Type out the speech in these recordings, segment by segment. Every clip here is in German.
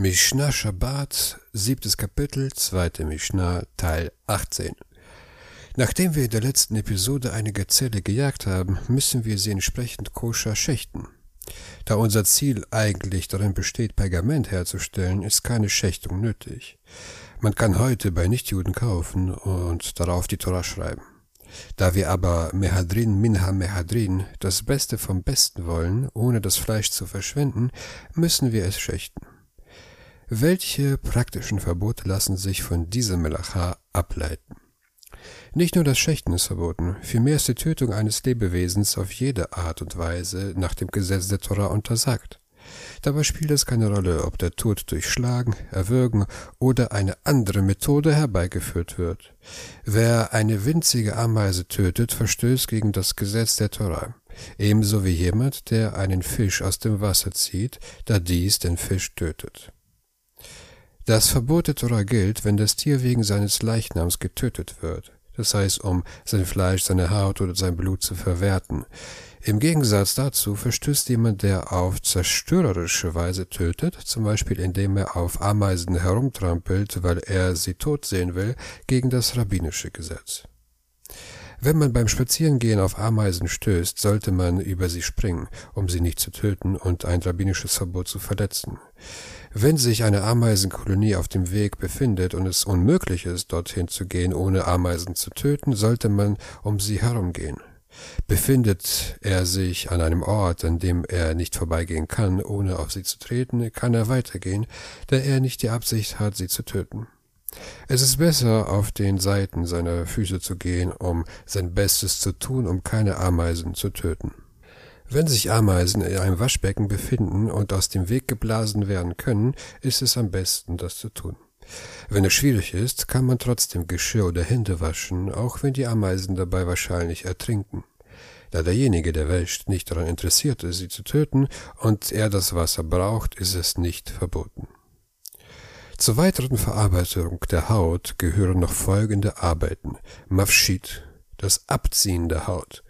Mishnah Shabbat, siebtes Kapitel, zweite Mishnah, Teil 18. Nachdem wir in der letzten Episode eine Gazelle gejagt haben, müssen wir sie entsprechend koscher schächten. Da unser Ziel eigentlich darin besteht, Pergament herzustellen, ist keine Schächtung nötig. Man kann heute bei Nichtjuden kaufen und darauf die Torah schreiben. Da wir aber Mehadrin Minha Mehadrin, das Beste vom Besten wollen, ohne das Fleisch zu verschwenden, müssen wir es schächten. Welche praktischen Verbote lassen sich von dieser Melacha ableiten? Nicht nur das Schächten ist verboten, vielmehr ist die Tötung eines Lebewesens auf jede Art und Weise nach dem Gesetz der Torah untersagt. Dabei spielt es keine Rolle, ob der Tod durch Schlagen, Erwürgen oder eine andere Methode herbeigeführt wird. Wer eine winzige Ameise tötet, verstößt gegen das Gesetz der Torah, ebenso wie jemand, der einen Fisch aus dem Wasser zieht, da dies den Fisch tötet. Das Verbot der Torah gilt, wenn das Tier wegen seines Leichnams getötet wird, das heißt, um sein Fleisch, seine Haut oder sein Blut zu verwerten. Im Gegensatz dazu verstößt jemand, der auf zerstörerische Weise tötet, zum Beispiel indem er auf Ameisen herumtrampelt, weil er sie tot sehen will, gegen das rabbinische Gesetz. Wenn man beim Spazierengehen auf Ameisen stößt, sollte man über sie springen, um sie nicht zu töten und ein rabbinisches Verbot zu verletzen. Wenn sich eine Ameisenkolonie auf dem Weg befindet und es unmöglich ist, dorthin zu gehen, ohne Ameisen zu töten, sollte man um sie herumgehen. Befindet er sich an einem Ort, an dem er nicht vorbeigehen kann, ohne auf sie zu treten, kann er weitergehen, da er nicht die Absicht hat, sie zu töten. Es ist besser, auf den Seiten seiner Füße zu gehen, um sein Bestes zu tun, um keine Ameisen zu töten. Wenn sich Ameisen in einem Waschbecken befinden und aus dem Weg geblasen werden können, ist es am besten, das zu tun. Wenn es schwierig ist, kann man trotzdem Geschirr oder Hände waschen, auch wenn die Ameisen dabei wahrscheinlich ertrinken. Da derjenige, der wäscht, nicht daran interessiert ist, sie zu töten und er das Wasser braucht, ist es nicht verboten. Zur weiteren Verarbeitung der Haut gehören noch folgende Arbeiten. Mafschid, das Abziehen der Haut.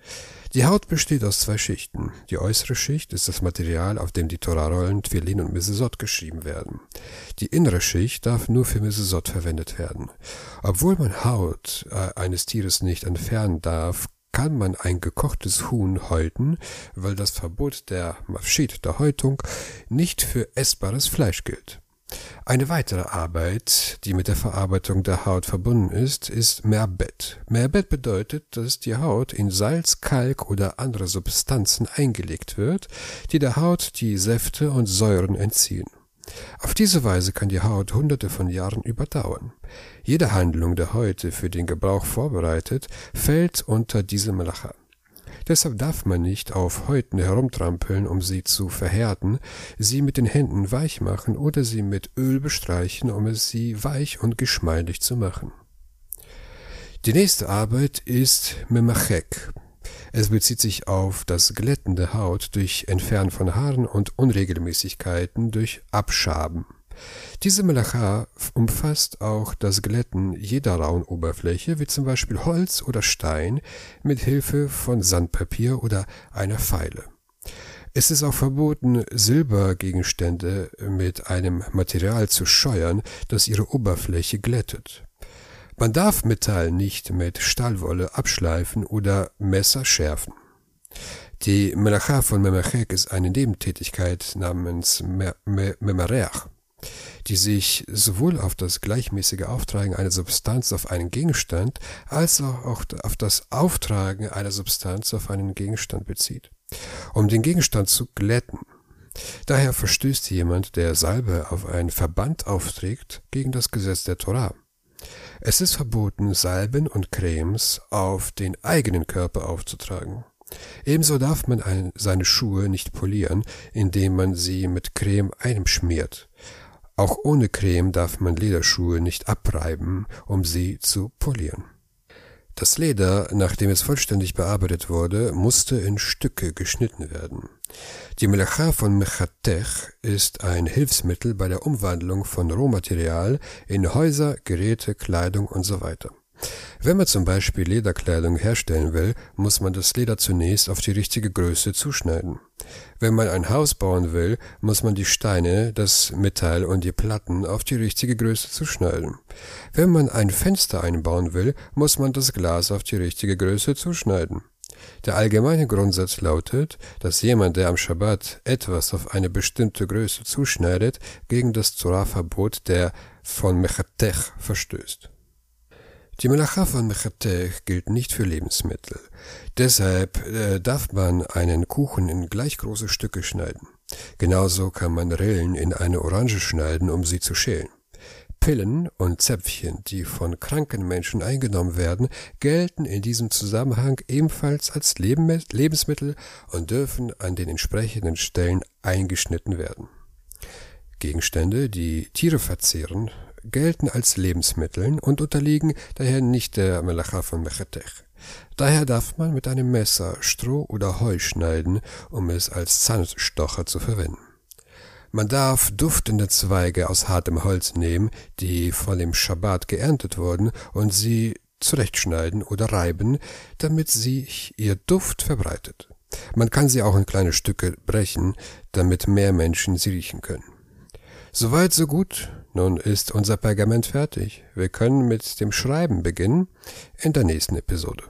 Die Haut besteht aus zwei Schichten. Die äußere Schicht ist das Material, auf dem die Torah-Rollen, Twilin und Mesesot geschrieben werden. Die innere Schicht darf nur für Mesesot verwendet werden. Obwohl man Haut äh, eines Tieres nicht entfernen darf, kann man ein gekochtes Huhn häuten, weil das Verbot der Mafschid, der Häutung, nicht für essbares Fleisch gilt. Eine weitere Arbeit, die mit der Verarbeitung der Haut verbunden ist, ist Merbet. Merbet bedeutet, dass die Haut in Salz, Kalk oder andere Substanzen eingelegt wird, die der Haut die Säfte und Säuren entziehen. Auf diese Weise kann die Haut hunderte von Jahren überdauern. Jede Handlung der heute für den Gebrauch vorbereitet, fällt unter diese Melacha. Deshalb darf man nicht auf Häuten herumtrampeln, um sie zu verhärten, sie mit den Händen weich machen oder sie mit Öl bestreichen, um es sie weich und geschmeidig zu machen. Die nächste Arbeit ist Memachek. Es bezieht sich auf das Glätten der Haut durch Entfernen von Haaren und Unregelmäßigkeiten durch Abschaben. Diese Melacha umfasst auch das Glätten jeder rauen Oberfläche, wie zum Beispiel Holz oder Stein, mit Hilfe von Sandpapier oder einer Feile. Es ist auch verboten, Silbergegenstände mit einem Material zu scheuern, das ihre Oberfläche glättet. Man darf Metall nicht mit Stahlwolle abschleifen oder Messer schärfen. Die Melacha von Memachek ist eine Nebentätigkeit namens Memareach die sich sowohl auf das gleichmäßige Auftragen einer Substanz auf einen Gegenstand als auch auf das Auftragen einer Substanz auf einen Gegenstand bezieht, um den Gegenstand zu glätten. Daher verstößt jemand, der Salbe auf einen Verband aufträgt, gegen das Gesetz der Torah. Es ist verboten, Salben und Cremes auf den eigenen Körper aufzutragen. Ebenso darf man ein, seine Schuhe nicht polieren, indem man sie mit Creme einschmiert. Auch ohne Creme darf man Lederschuhe nicht abreiben, um sie zu polieren. Das Leder, nachdem es vollständig bearbeitet wurde, musste in Stücke geschnitten werden. Die Melacha von Mechatech ist ein Hilfsmittel bei der Umwandlung von Rohmaterial in Häuser, Geräte, Kleidung und so. Wenn man zum Beispiel Lederkleidung herstellen will, muss man das Leder zunächst auf die richtige Größe zuschneiden. Wenn man ein Haus bauen will, muss man die Steine, das Metall und die Platten auf die richtige Größe zuschneiden. Wenn man ein Fenster einbauen will, muss man das Glas auf die richtige Größe zuschneiden. Der allgemeine Grundsatz lautet, dass jemand, der am Schabbat etwas auf eine bestimmte Größe zuschneidet, gegen das Torah-Verbot der von Mechatech verstößt. Die Melacha von Mechatech gilt nicht für Lebensmittel. Deshalb äh, darf man einen Kuchen in gleich große Stücke schneiden. Genauso kann man Rillen in eine Orange schneiden, um sie zu schälen. Pillen und Zäpfchen, die von kranken Menschen eingenommen werden, gelten in diesem Zusammenhang ebenfalls als Lebensmittel und dürfen an den entsprechenden Stellen eingeschnitten werden. Gegenstände, die Tiere verzehren, gelten als Lebensmittel und unterliegen daher nicht der Melacha von Mechetech. Daher darf man mit einem Messer Stroh oder Heu schneiden, um es als Zahnstocher zu verwenden. Man darf duftende Zweige aus hartem Holz nehmen, die von dem Schabbat geerntet wurden, und sie zurechtschneiden oder reiben, damit sich ihr Duft verbreitet. Man kann sie auch in kleine Stücke brechen, damit mehr Menschen sie riechen können. Soweit, so gut. Nun ist unser Pergament fertig. Wir können mit dem Schreiben beginnen in der nächsten Episode.